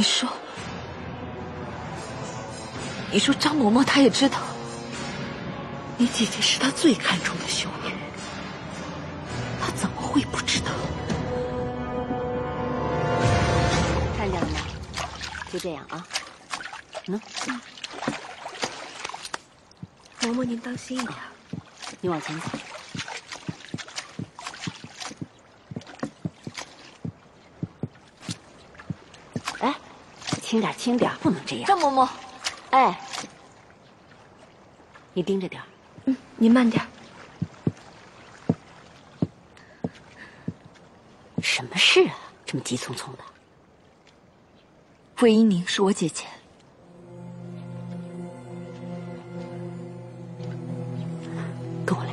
你说，你说张嬷嬷她也知道，你姐姐是她最看重的修女，她怎么会不知道？看见了吗？就这样啊。嗯。嬷嬷，您当心一点。你往前走。轻点，轻点，不能这样。张嬷嬷，哎，你盯着点嗯，你慢点。什么事啊？这么急匆匆的。魏一宁是我姐姐。跟我来。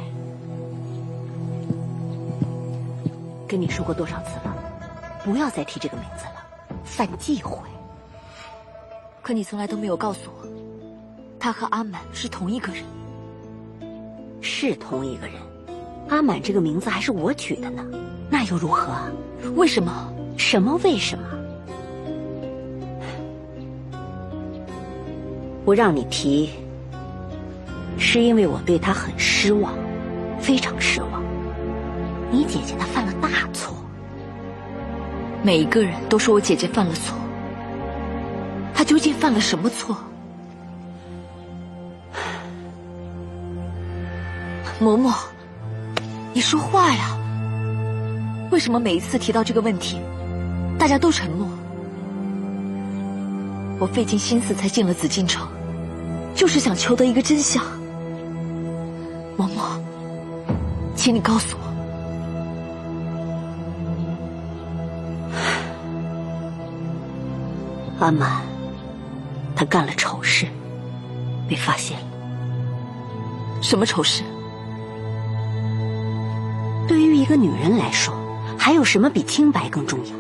跟你说过多少次了，不要再提这个名字了，犯忌讳。可你从来都没有告诉我，他和阿满是同一个人。是同一个人，阿满这个名字还是我取的呢，那又如何？为什么？什么为什么？我让你提，是因为我对他很失望，非常失望。你姐姐她犯了大错。每一个人都说我姐姐犯了错，他究竟犯了什么错？嬷嬷，你说话呀！为什么每一次提到这个问题，大家都沉默？我费尽心思才进了紫禁城，就是想求得一个真相。嬷嬷，请你告诉我，阿满，他干了丑事，被发现了。什么丑事？对于一个女人来说，还有什么比清白更重要？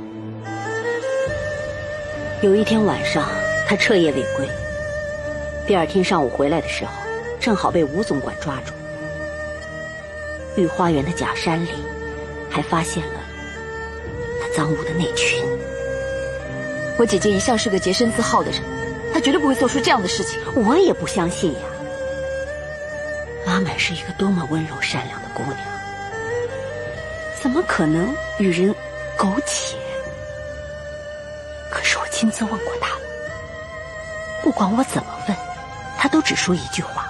有一天晚上，他彻夜未归。第二天上午回来的时候，正好被吴总管抓住。御花园的假山里，还发现了他赃物的内裙。我姐姐一向是个洁身自好的人，她绝对不会做出这样的事情。我也不相信呀。阿满是一个多么温柔善良的姑娘，怎么可能与人苟且？可是我亲自问过他了，不管我怎么问，他都只说一句话：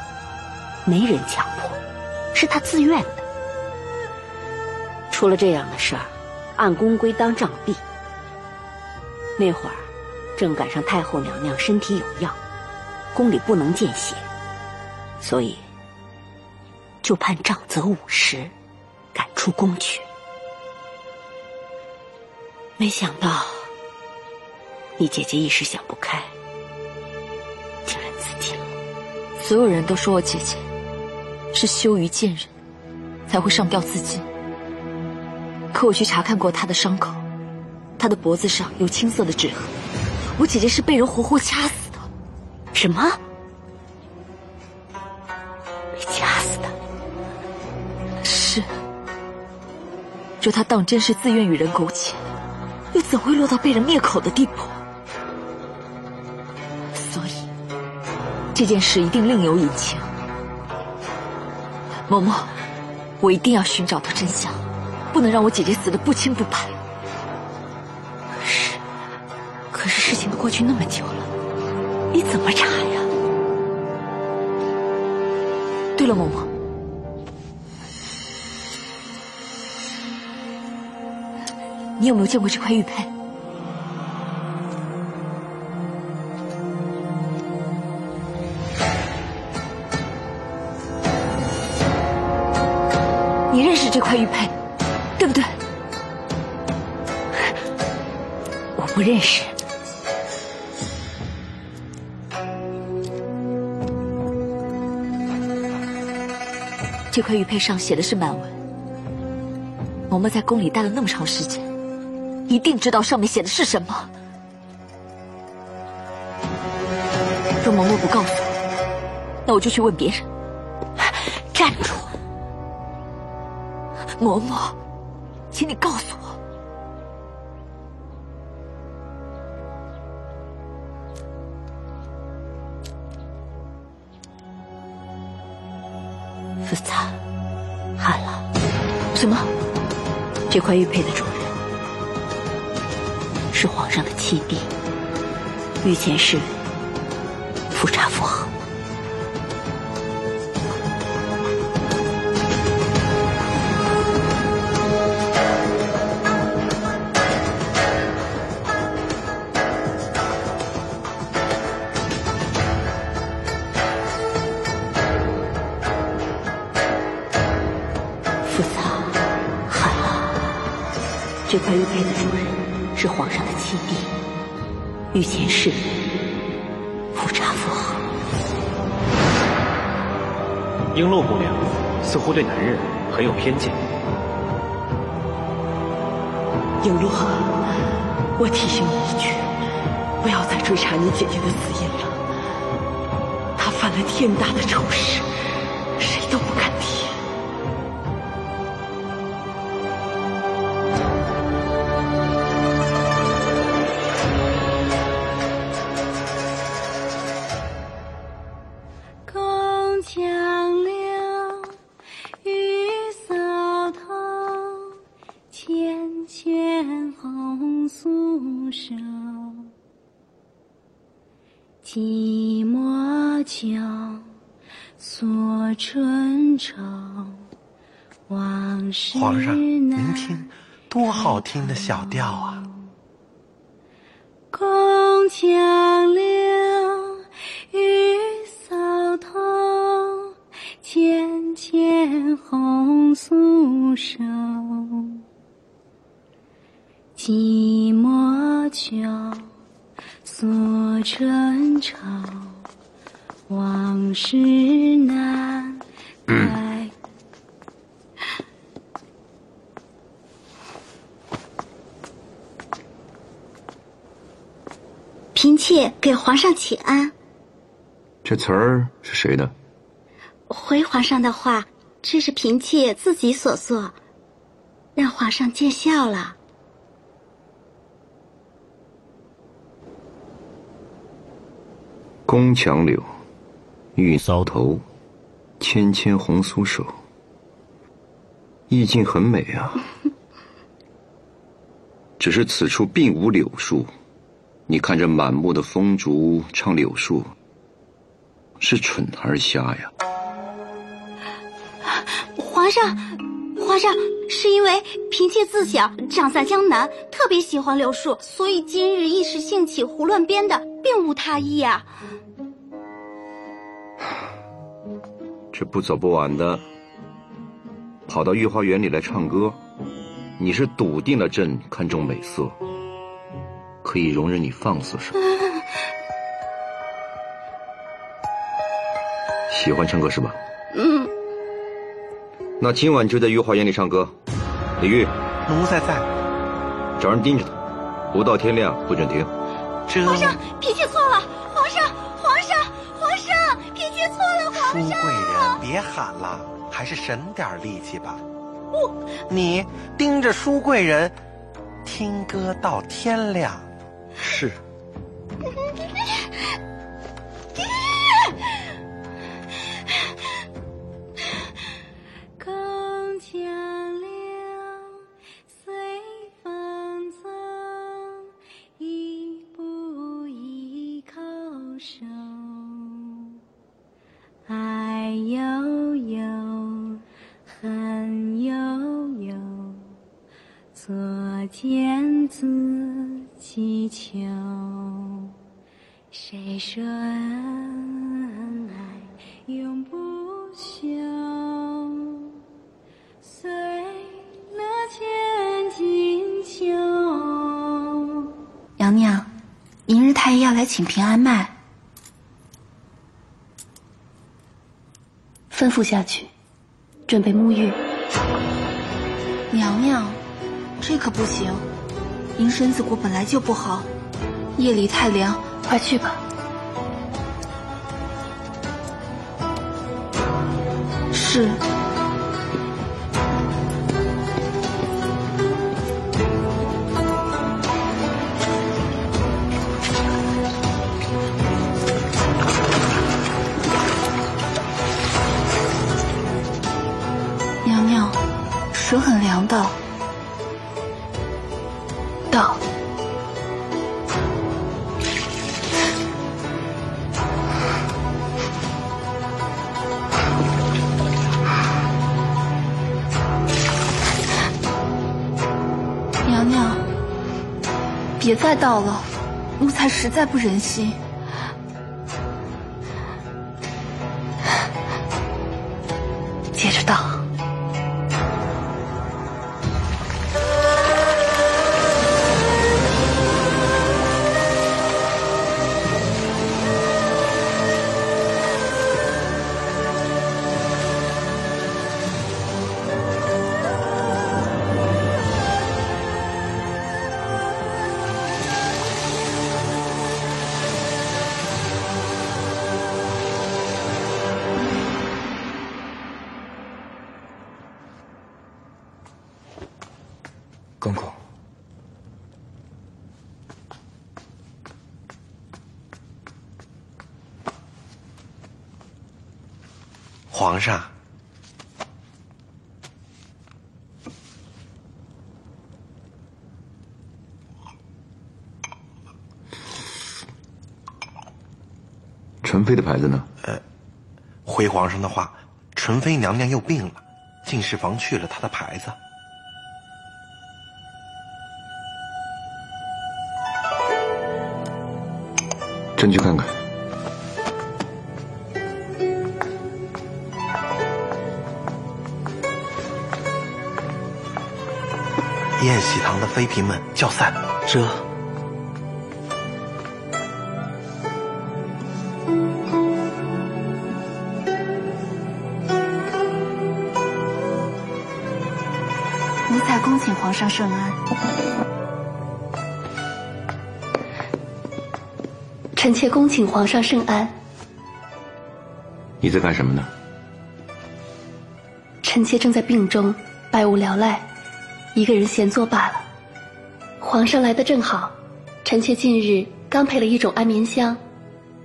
没人强迫，是他自愿的。出了这样的事儿，按宫规当杖毙。那会儿，正赶上太后娘娘身体有恙，宫里不能见血，所以就判杖责五十，赶出宫去。没想到，你姐姐一时想不开，竟然自尽了。所有人都说我姐姐是羞于见人，才会上吊自尽。可我去查看过她的伤口，她的脖子上有青色的指痕。我姐姐是被人活活掐死的。什么？被掐死的？是。若她当真是自愿与人苟且，又怎会落到被人灭口的地步？所以，这件事一定另有隐情。嬷嬷，我一定要寻找到真相。不能让我姐姐死的不清不白。过去那么久了，你怎么查呀？对了，嬷嬷，你有没有见过这块玉佩？你认识这块玉佩？对不对？我不认识。这块玉佩上写的是满文。嬷嬷在宫里待了那么长时间，一定知道上面写的是什么。若嬷嬷不告诉我，那我就去问别人。站住！嬷嬷，请你告诉我我。福擦，喊了。什么？这块玉佩的主人是皇上的七弟，御前侍卫富察傅恒。御前侍卫富察傅恒。璎珞姑娘似乎对男人很有偏见。璎珞，我提醒你一句，不要再追查你姐姐的死因了。她犯了天大的丑事，寞酒，锁春愁。往事皇上，您听，多好听的小调啊！宫墙柳，雨扫头，缱绻红素手。寂寞酒，锁春愁。往事难改。嫔妾给皇上请安。这词儿是谁的？回皇上的话，这是嫔妾自己所作，让皇上见笑了。宫墙柳，玉搔头，纤纤红酥手。意境很美啊，只是此处并无柳树。你看这满目的风烛唱柳树，是蠢还是瞎呀？皇上，皇上，是因为嫔妾自小长在江南，特别喜欢柳树，所以今日一时兴起胡乱编的，并无他意啊。这不早不晚的，跑到御花园里来唱歌，你是笃定了朕看重美色，可以容忍你放肆什么？喜欢唱歌是吧？嗯，那今晚就在御花园里唱歌。李玉，奴才在。找人盯着他，不到天亮不准停。这皇上，嫔妾错了。皇上，皇上，皇上，嫔妾错了。皇上，别喊了，还是省点力气吧。你盯着书贵人，听歌到天亮。是。娘娘明日太医要来请平安脉吩咐下去准备沐浴。娘娘这可不行您身子骨本来就不好。夜里太凉快去吧。是。水很凉的。到。娘娘，别再倒了，奴才实在不忍心。皇上，纯妃的牌子呢？呃回皇上的话，纯妃娘娘又病了，进士房去了她的牌子。朕去看看。宴喜堂的妃嫔们叫散。这奴才恭请皇上圣安。臣妾恭请皇上圣安。你在干什么呢？臣妾正在病中，百无聊赖，一个人闲坐罢了。皇上来的正好，臣妾近日刚配了一种安眠香，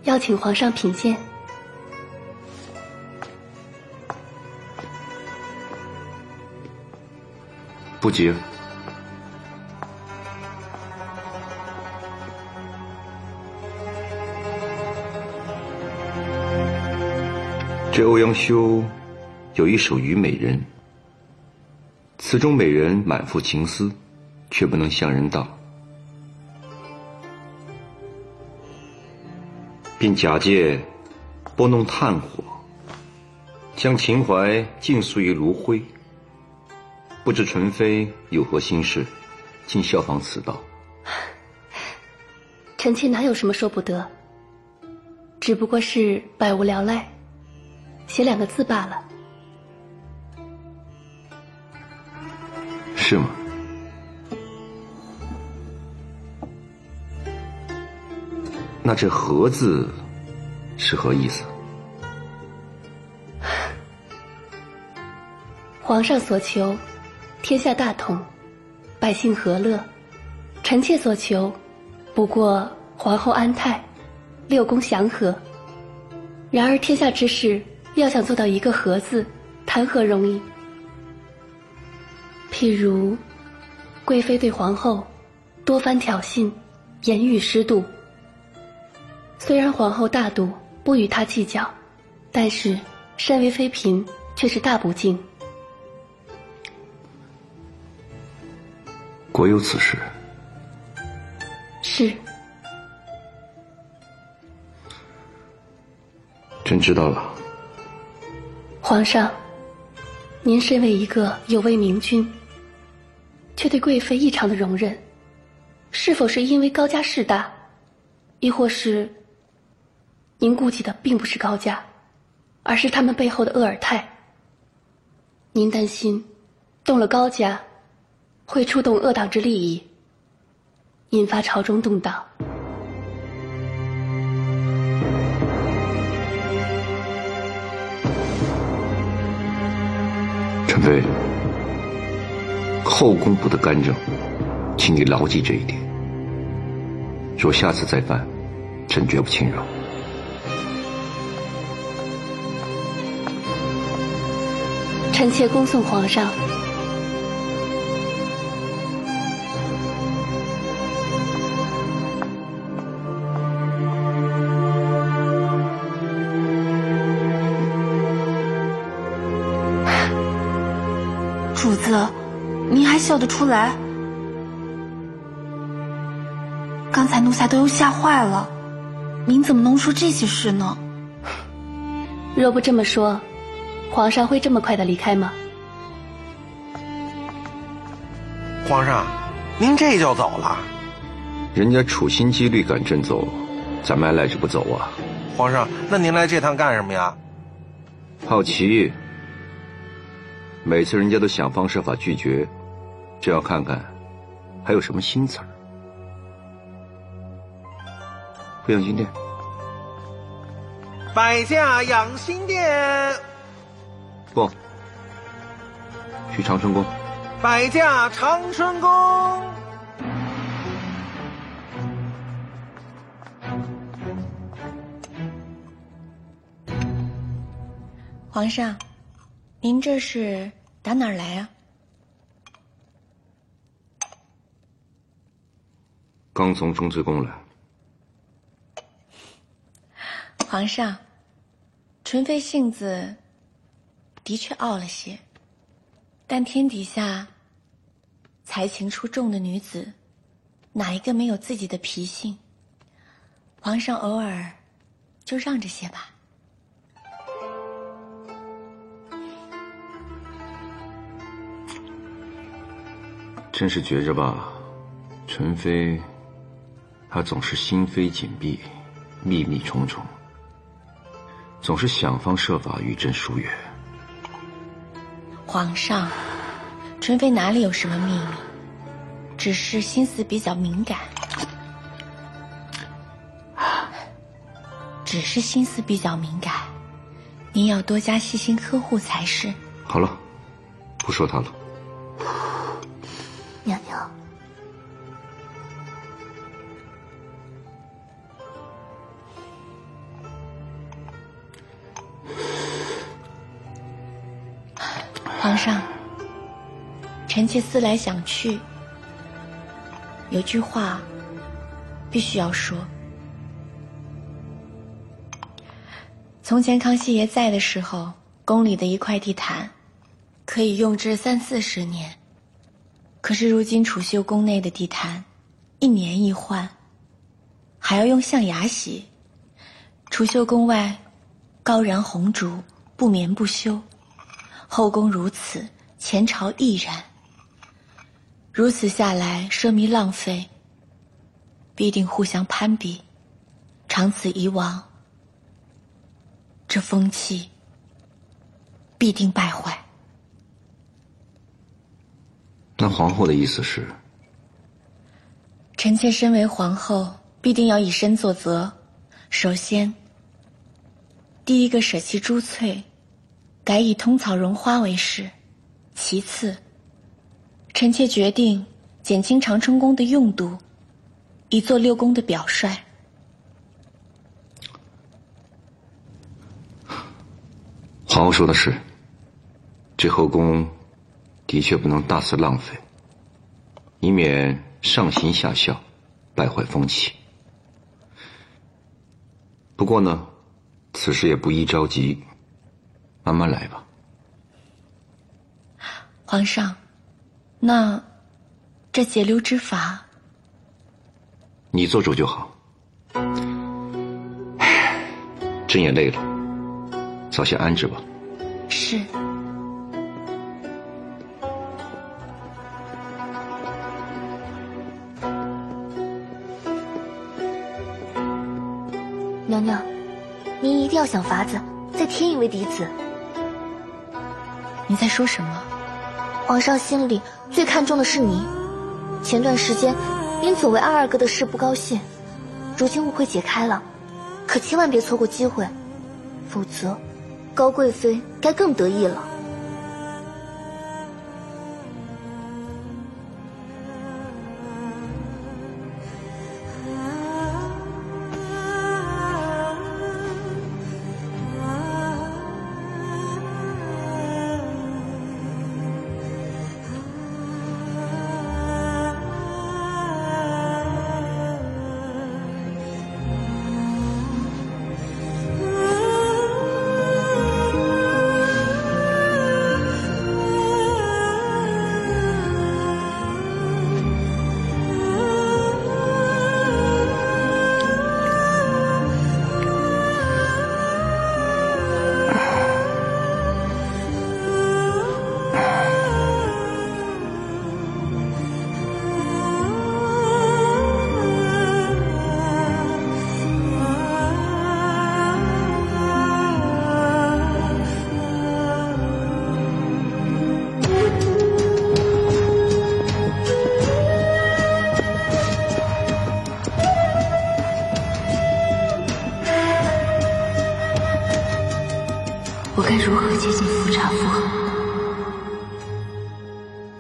邀请皇上品鉴。不急。这欧阳修有一首《虞美人》，词中美人满腹情思，却不能向人道，并假借拨弄炭火，将情怀尽诉于炉灰。不知纯妃有何心事，竟效仿此道？臣妾哪有什么说不得，只不过是百无聊赖，写两个字罢了。是吗？那这“和”字是何意思？皇上所求，天下大同，百姓和乐；臣妾所求，不过皇后安泰，六宫祥和。然而天下之事，要想做到一个“和”字，谈何容易？譬如，贵妃对皇后多番挑衅，言语失度。虽然皇后大度，不与她计较，但是身为妃嫔，却是大不敬。果有此事。是，朕知道了。皇上，您身为一个有位明君，却对贵妃异常的容忍，是否是因为高家势大，亦或是您顾忌的并不是高家，而是他们背后的鄂尔泰？您担心动了高家，会触动恶党之利益，引发朝中动荡。陈妃，后宫不得干政，请你牢记这一点。若下次再犯，朕绝不轻饶。臣妾恭送皇上。笑得出来？刚才奴才都又吓坏了，您怎么能说这些事呢？若不这么说，皇上会这么快的离开吗？皇上，您这就走了？人家处心积虑赶朕走，咱们还赖着不走啊？皇上，那您来这趟干什么呀？好奇。每次人家都想方设法拒绝，朕要看看还有什么新词儿。养心殿，摆驾养心殿。不，去长春宫。摆驾长春宫。皇上。您这是打哪儿来啊？刚从钟粹宫来。皇上，纯妃性子的确傲了些，但天底下才情出众的女子，哪一个没有自己的脾性？皇上偶尔就让着些吧。真是觉着吧，纯妃，她总是心扉紧闭，秘密重重，总是想方设法与朕疏远。皇上，纯妃哪里有什么秘密，只是心思比较敏感，只是心思比较敏感，您要多加细心呵护才是。好了，不说他了。臣妾思来想去，有句话必须要说。从前康熙爷在的时候，宫里的一块地毯可以用至三四十年。可是如今储秀宫内的地毯，一年一换，还要用象牙洗。储秀宫外，高燃红烛，不眠不休；后宫如此，前朝亦然。如此下来，奢靡浪费，必定互相攀比。长此以往，这风气必定败坏。那皇后的意思是，臣妾身为皇后，必定要以身作则。首先，第一个舍弃珠翠，改以通草绒花为饰；其次，臣妾决定减轻长春宫的用度，以做六宫的表率。皇后说的是，这后宫。的确不能大肆浪费，以免上行下效，败坏风气。不过呢，此事也不宜着急，慢慢来吧。皇上，那这截流之法，你做主就好。朕也累了，早些安置吧。是。娘娘，您一定要想法子再添一位嫡子。你在说什么？皇上心里最看重的是你。前段时间因左为二阿哥的事不高兴，如今误会解开了，可千万别错过机会，否则高贵妃该更得意了。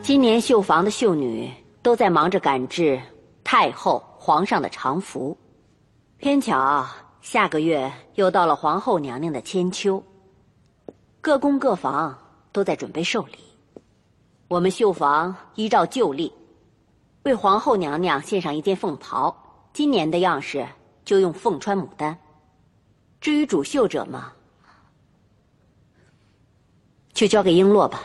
今年绣房的绣女都在忙着赶制太后、皇上的常服，偏巧下个月又到了皇后娘娘的千秋，各宫各房都在准备寿礼。我们绣房依照旧例，为皇后娘娘献上一件凤袍，今年的样式就用凤穿牡丹。至于主绣者嘛，就交给璎珞吧。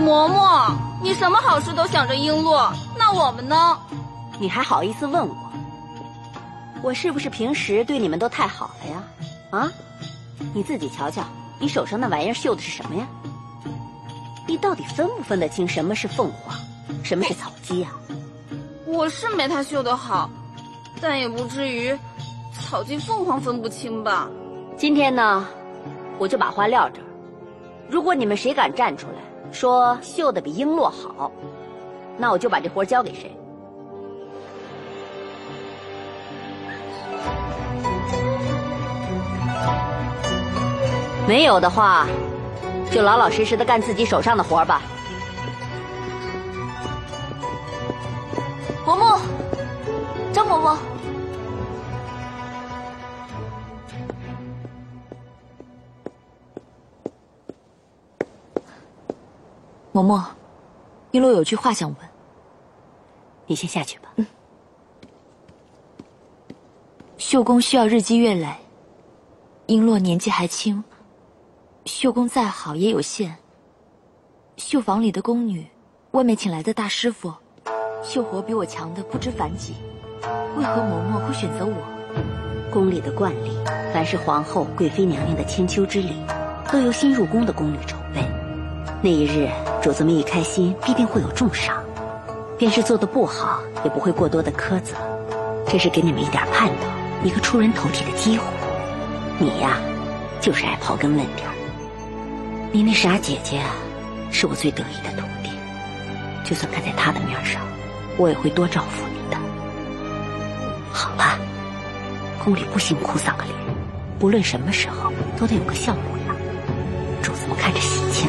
嬷嬷，你什么好事都想着璎珞，那我们呢？你还好意思问我？我是不是平时对你们都太好了呀？啊？你自己瞧瞧，你手上那玩意儿绣的是什么呀？你到底分不分得清什么是凤凰，什么是草鸡呀？我是没他绣的好，但也不至于草鸡凤凰分不清吧？今天呢，我就把话撂这儿。如果你们谁敢站出来说绣的比璎珞好，那我就把这活交给谁。没有的话，就老老实实的干自己手上的活吧。嬷嬷，璎珞有句话想问。你先下去吧。嗯。绣工需要日积月累，璎珞年纪还轻，绣工再好也有限。绣房里的宫女，外面请来的大师傅，绣活比我强的不知凡几，为何嬷嬷会选择我？宫里的惯例，凡是皇后、贵妃娘娘的千秋之礼，都由新入宫的宫女筹备。那一日，主子们一开心，必定会有重赏。便是做的不好，也不会过多的苛责。这是给你们一点盼头，一个出人头地的机会。你呀，就是爱刨根问底。你那傻姐姐啊，是我最得意的徒弟。就算看在她的面上，我也会多照顾你的。好了，宫里不行哭丧个脸，不论什么时候都得有个笑模样，主子们看着喜庆。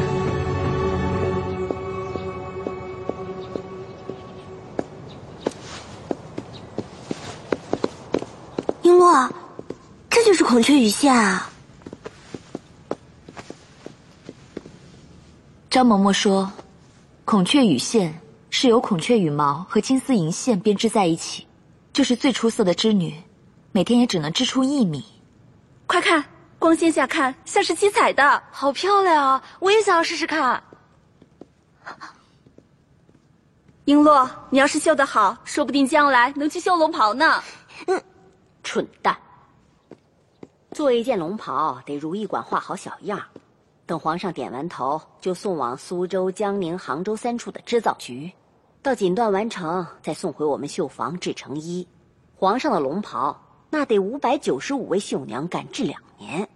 璎珞，这就是孔雀羽线啊！张嬷嬷说，孔雀羽线是由孔雀羽毛和金丝银线编织在一起，就是最出色的织女，每天也只能织出一米。快看，光线下看像是七彩的，好漂亮啊！我也想要试试看。璎珞，你要是绣得好，说不定将来能去绣龙袍呢。嗯，蠢蛋！做一件龙袍得如意馆画好小样，等皇上点完头，就送往苏州、江宁、杭州三处的织造局，到锦缎完成，再送回我们绣房制成衣。皇上的龙袍那得五百九十五位绣娘赶制两年，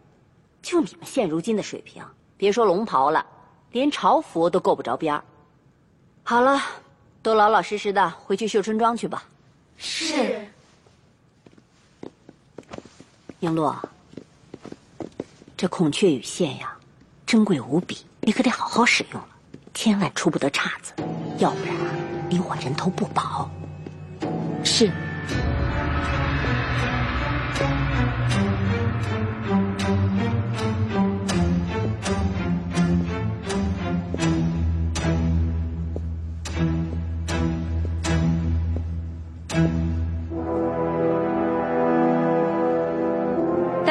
就你们现如今的水平，别说龙袍了，连朝服都够不着边儿。好了，都老老实实的回去绣春装去吧。是。璎珞，这孔雀羽线呀，珍贵无比，你可得好好使用了，千万出不得岔子，要不然你我人头不保。是。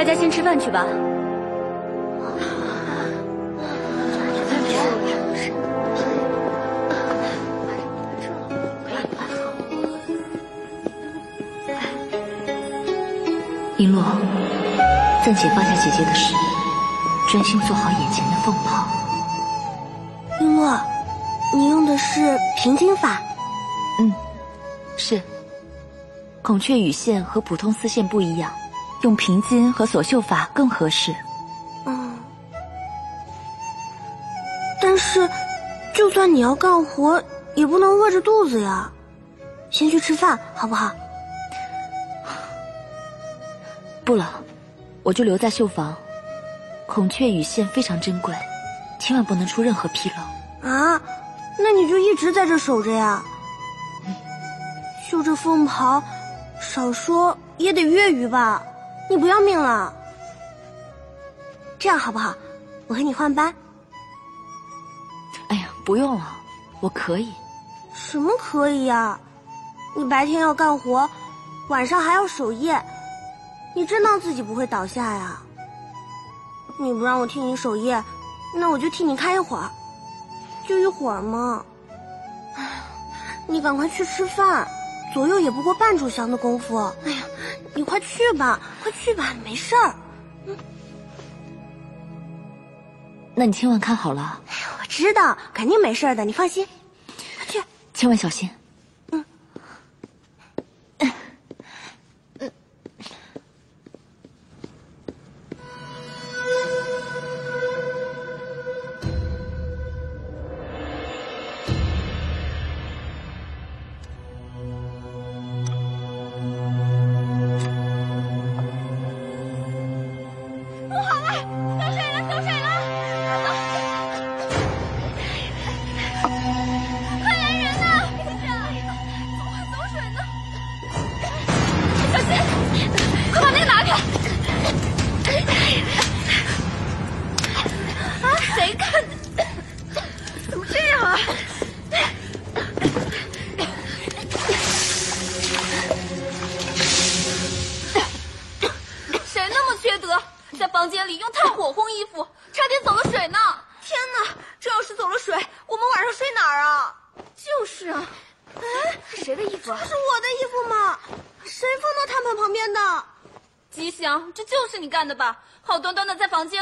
大家先吃饭去吧。璎珞，暂且放下姐姐的事，专心做好眼前的凤袍。璎珞，你用的是平金法？嗯，是。孔雀羽线和普通丝线不一样。用平金和锁绣法更合适。嗯，但是，就算你要干活，也不能饿着肚子呀。先去吃饭，好不好？不了，我就留在绣房。孔雀羽线非常珍贵，千万不能出任何纰漏。啊，那你就一直在这守着呀？绣这凤袍，少说也得月余吧？你不要命了？这样好不好？我和你换班。哎呀，不用了，我可以。什么可以呀？你白天要干活，晚上还要守夜，你真当自己不会倒下呀？你不让我替你守夜，那我就替你看一会儿，就一会儿嘛。哎，你赶快去吃饭，左右也不过半炷香的功夫。哎呀，你快去吧，快去吧，没事儿。嗯那你千万看好了。我知道，肯定没事的，你放心。快去，千万小心。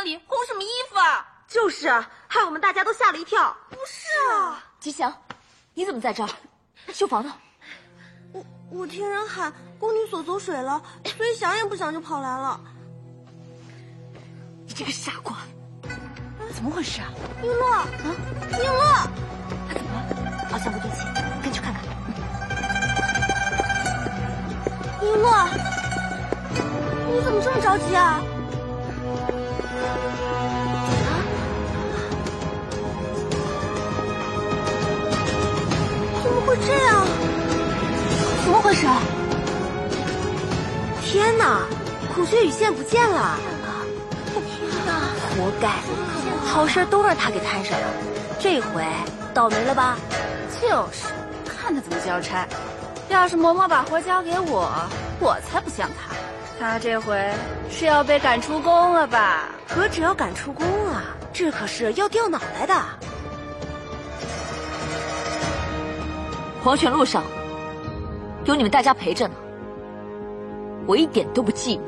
里烘什么衣服啊？就是啊，害我们大家都吓了一跳。不是啊，吉祥，你怎么在这儿？绣房呢？我我听人喊宫女锁走水了，所以想也不想就跑来了。你这个傻瓜，怎么回事啊？璎珞啊，璎珞，他怎么了？好像不对劲，跟去看看。璎珞，你怎么这么着急啊？会这样？怎么回事？啊天哪，孔雀羽线不见了！天哪，活该，好事都让他给摊上了，这回倒霉了吧？就是，看他怎么交差。要是嬷嬷把活交给我，我才不像他。他这回是要被赶出宫了吧？何止要赶出宫啊，这可是要掉脑袋的。黄泉路上有你们大家陪着呢，我一点都不寂寞。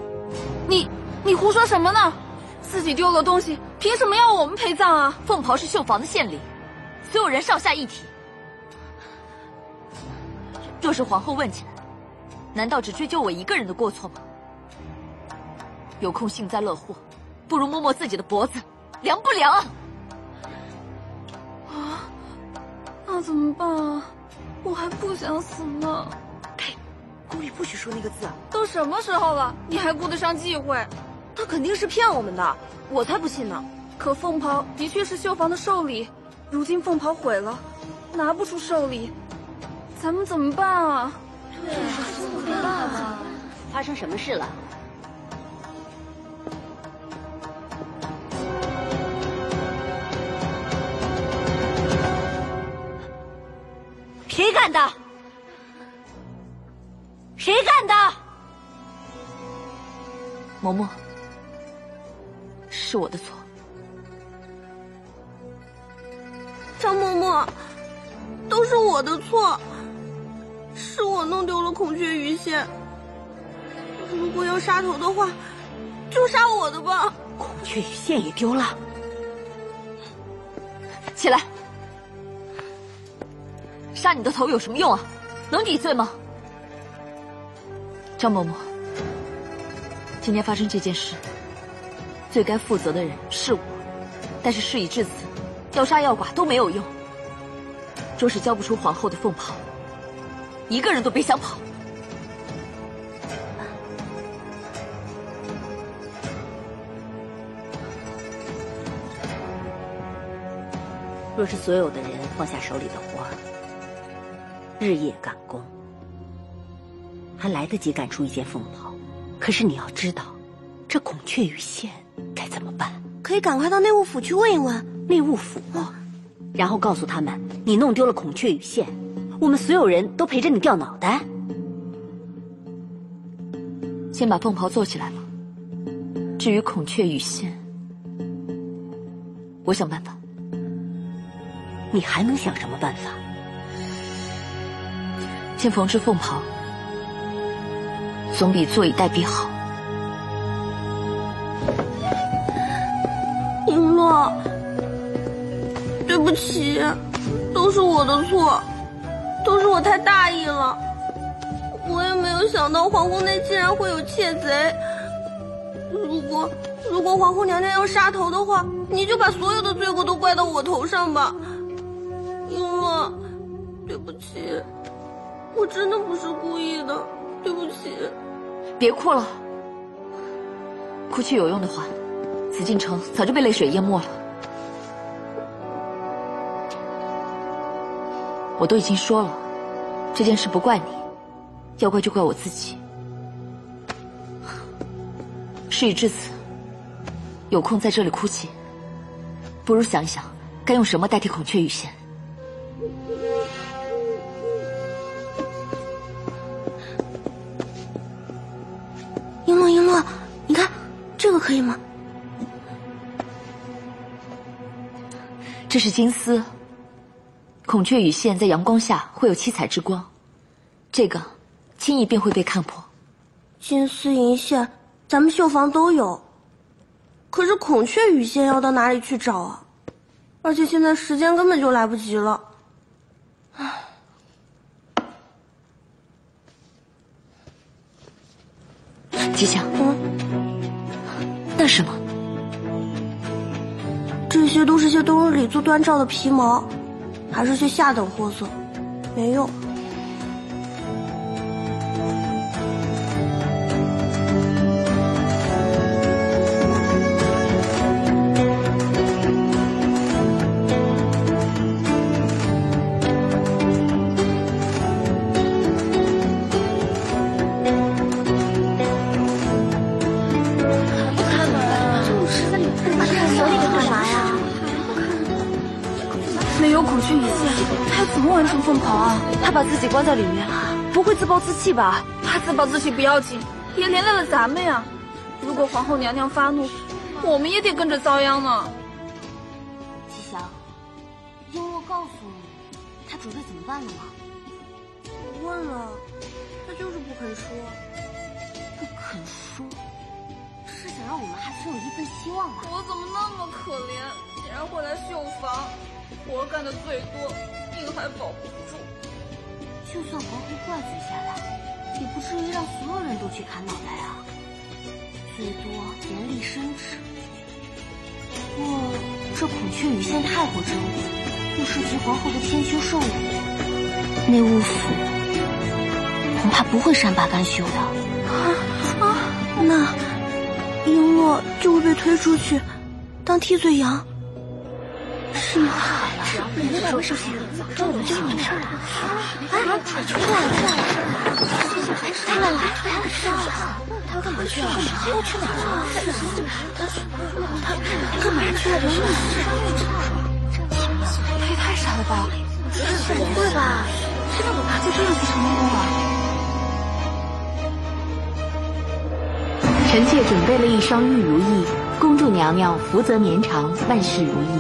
你你胡说什么呢？自己丢了东西，凭什么要我们陪葬啊？凤袍是绣房的献礼，所有人上下一体。若是皇后问起来，难道只追究我一个人的过错吗？有空幸灾乐祸，不如摸摸自己的脖子，凉不凉？啊，那怎么办啊？我还不想死呢。呸！宫里不许说那个字。都什么时候了，你还顾得上忌讳？他肯定是骗我们的，我才不信呢。可凤袍的确是绣坊的寿礼，如今凤袍毁了，拿不出寿礼，咱们怎么办啊？对啊，怎么办啊？发生什么事了？谁干的？谁干的？嬷嬷，是我的错。张嬷嬷，都是我的错，是我弄丢了孔雀鱼线。如果要杀头的话，就杀我的吧。孔雀鱼线也丢了，起来！扎你的头有什么用啊？能抵罪吗？张嬷嬷今天发生这件事最该负责的人是我但是事已至此要杀要剐都没有用。若是交不出皇后的凤袍一个人都别想跑。若是所有的人放下手里的活日夜赶工，还来得及赶出一件凤袍。可是你要知道，这孔雀羽线该怎么办？可以赶快到内务府去问一问内务府，然后告诉他们你弄丢了孔雀羽线，我们所有人都陪着你掉脑袋。先把凤袍做起来吧。至于孔雀羽线，我想办法。你还能想什么办法？先缝制凤袍，总比坐以待毙好。璎珞，对不起，都是我的错，都是我太大意了。我也没有想到皇宫内竟然会有窃贼。如果如果皇后娘娘要杀头的话，你就把所有的罪过都怪到我头上吧。璎珞，对不起，我真的不是故意的，对不起。别哭了，哭去有用的话，紫禁城早就被泪水淹没了。我都已经说了，这件事不怪你，要怪就怪我自己。事已至此，有空在这里哭泣，不如想一想该用什么代替孔雀羽线。可以吗？这是金丝，孔雀羽线在阳光下会有七彩之光，这个轻易便会被看破。金丝银线，咱们绣房都有，可是孔雀羽线要到哪里去找啊？而且现在时间根本就来不及了。唉。吉祥，嗯，那什么？这些都是些冬日里做端罩的皮毛，还是些下等货色，没用。没有孔雀羽线，他怎么完成凤袍啊？他把自己关在里面，不会自暴自弃吧？他自暴自弃不要紧，也连累了咱们呀。如果皇后娘娘发怒，我们也得跟着遭殃呢。吉祥，璎珞告诉你，他准备怎么办了吗？我问了，他就是不肯说。让我们还存有一份希望吧？我怎么那么可怜，竟然会来绣房？活干的最多，命还保不住。就算皇后怪罪下来，也不至于让所有人都去砍脑袋啊。最多严厉申斥。不过这孔雀羽线太过珍贵，又涉及皇后的千秋寿礼，内务府恐怕不会善罢甘休的。啊啊！那璎珞就会被推出去当替罪羊。是吗？你说什么？这怎么就没事了？哎，出来出来出来！来来来，他干嘛去了？他要去哪了？他干嘛去了？他也太傻了吧！不会吧？他就这样继承内宫了？臣妾准备了一双玉如意，恭祝娘娘福泽绵长，万事如意。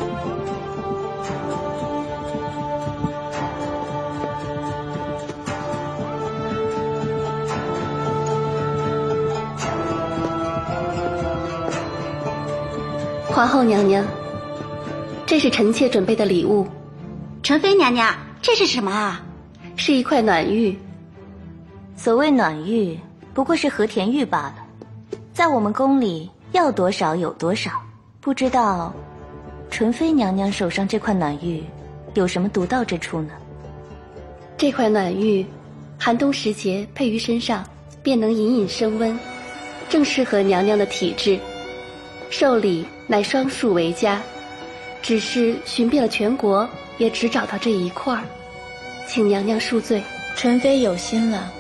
皇后娘娘，这是臣妾准备的礼物。纯妃娘娘，这是什么啊？是一块暖玉。所谓暖玉，不过是和田玉罢了，在我们宫里要多少有多少。不知道，纯妃娘娘手上这块暖玉有什么独到之处呢？这块暖玉，寒冬时节配于身上，便能隐隐升温，正适合娘娘的体质。寿礼乃双数为佳，只是寻遍了全国，也只找到这一块儿，请娘娘恕罪。纯妃有心了，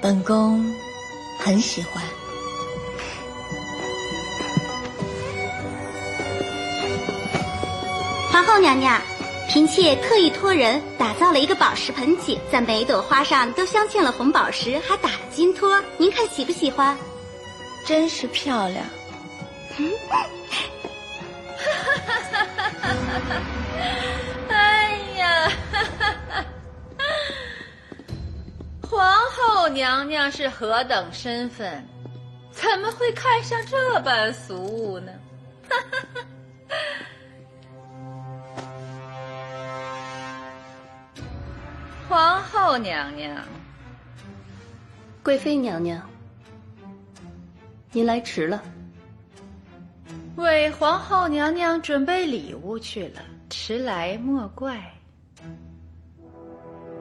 本宫很喜欢。皇后娘娘，嫔妾特意托人打造了一个宝石盆景，在每朵花上都镶嵌了红宝石，还打了金托。您看喜不喜欢？真是漂亮。哎呀，皇后娘娘是何等身份，怎么会看上这般俗物呢？皇后娘娘，贵妃娘娘，您来迟了。为皇后娘娘准备礼物去了，迟来莫怪。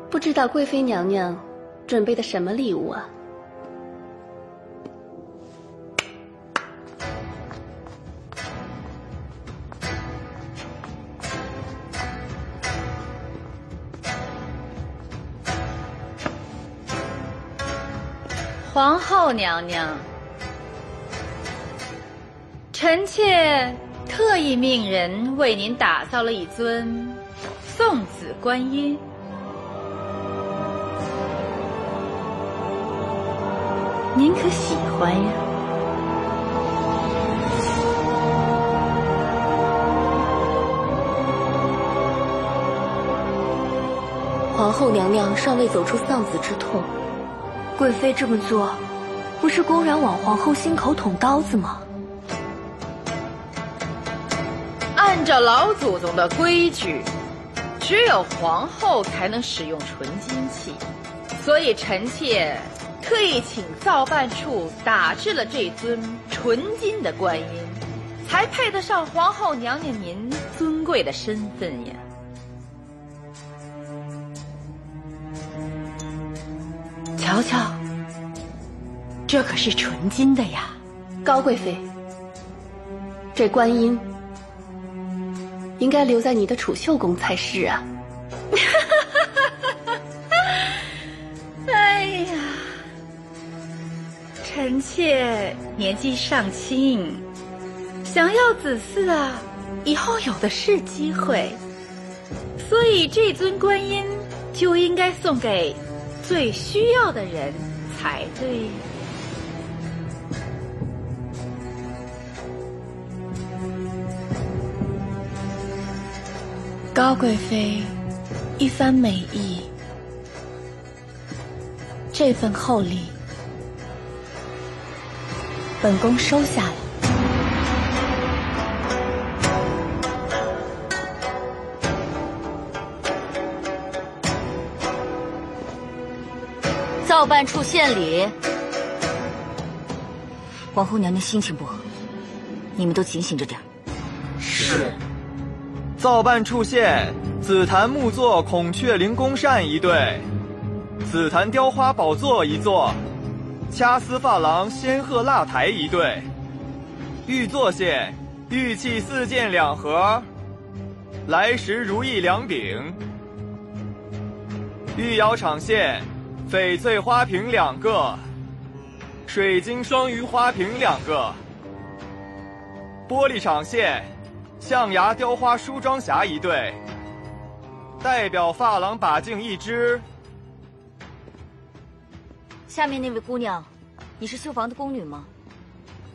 不知道贵妃娘娘准备的什么礼物啊？皇后娘娘。臣妾特意命人为您打造了一尊送子观音，您可喜欢呀？皇后娘娘尚未走出丧子之痛，贵妃这么做，不是公然往皇后心口捅刀子吗？按照老祖宗的规矩，只有皇后才能使用纯金器，所以臣妾特意请造办处打制了这尊纯金的观音，才配得上皇后娘娘您尊贵的身份呀。瞧瞧，这可是纯金的呀，高贵妃，这观音。应该留在你的储秀宫才是啊！哎呀，臣妾年纪尚轻，想要子嗣啊，以后有的是机会，所以这尊观音就应该送给最需要的人才对。高贵妃一番美意，这份厚礼，本宫收下了。造办处献礼，皇后娘娘心情不好，你们都警醒着点是。造办处献紫檀木座孔雀翎宫扇一对，紫檀雕花宝座一座，掐丝珐琅仙鹤蜡台一对，玉座献玉器四件两盒，来时如意两柄，玉窑厂献翡翠花瓶两个，水晶双鱼花瓶两个，玻璃厂献。象牙雕花梳妆匣一对，代表发廊把镜一只。下面那位姑娘，你是绣房的宫女吗？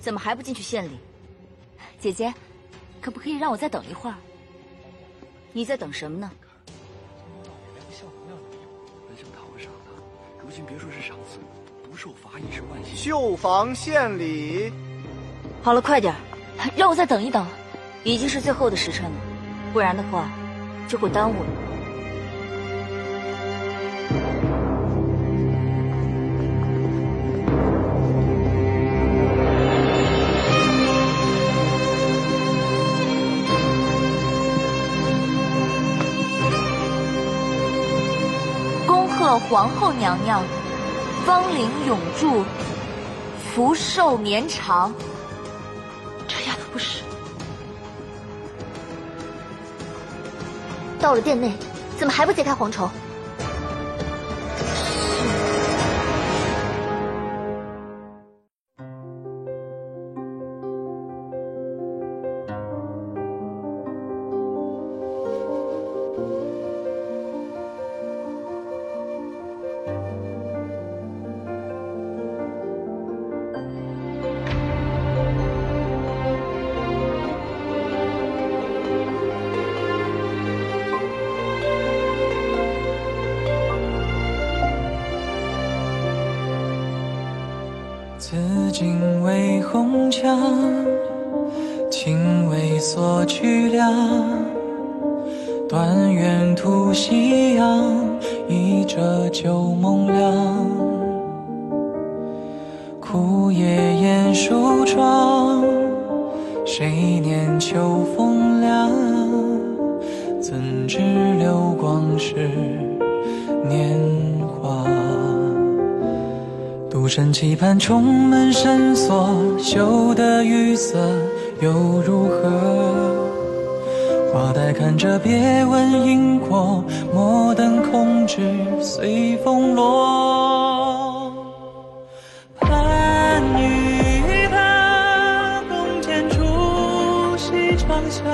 怎么还不进去献礼？姐姐，可不可以让我再等一会儿？你在等什么呢？如今别说是赏赐，不受罚也是万幸。绣房献礼。好了，快点，让我再等一等。已经是最后的时辰了，不然的话就会耽误了。恭贺皇后娘娘芳龄永驻，福寿绵长。到了殿内，怎么还不揭开蝗虫？随风落，盼与他共剪烛，细窗下。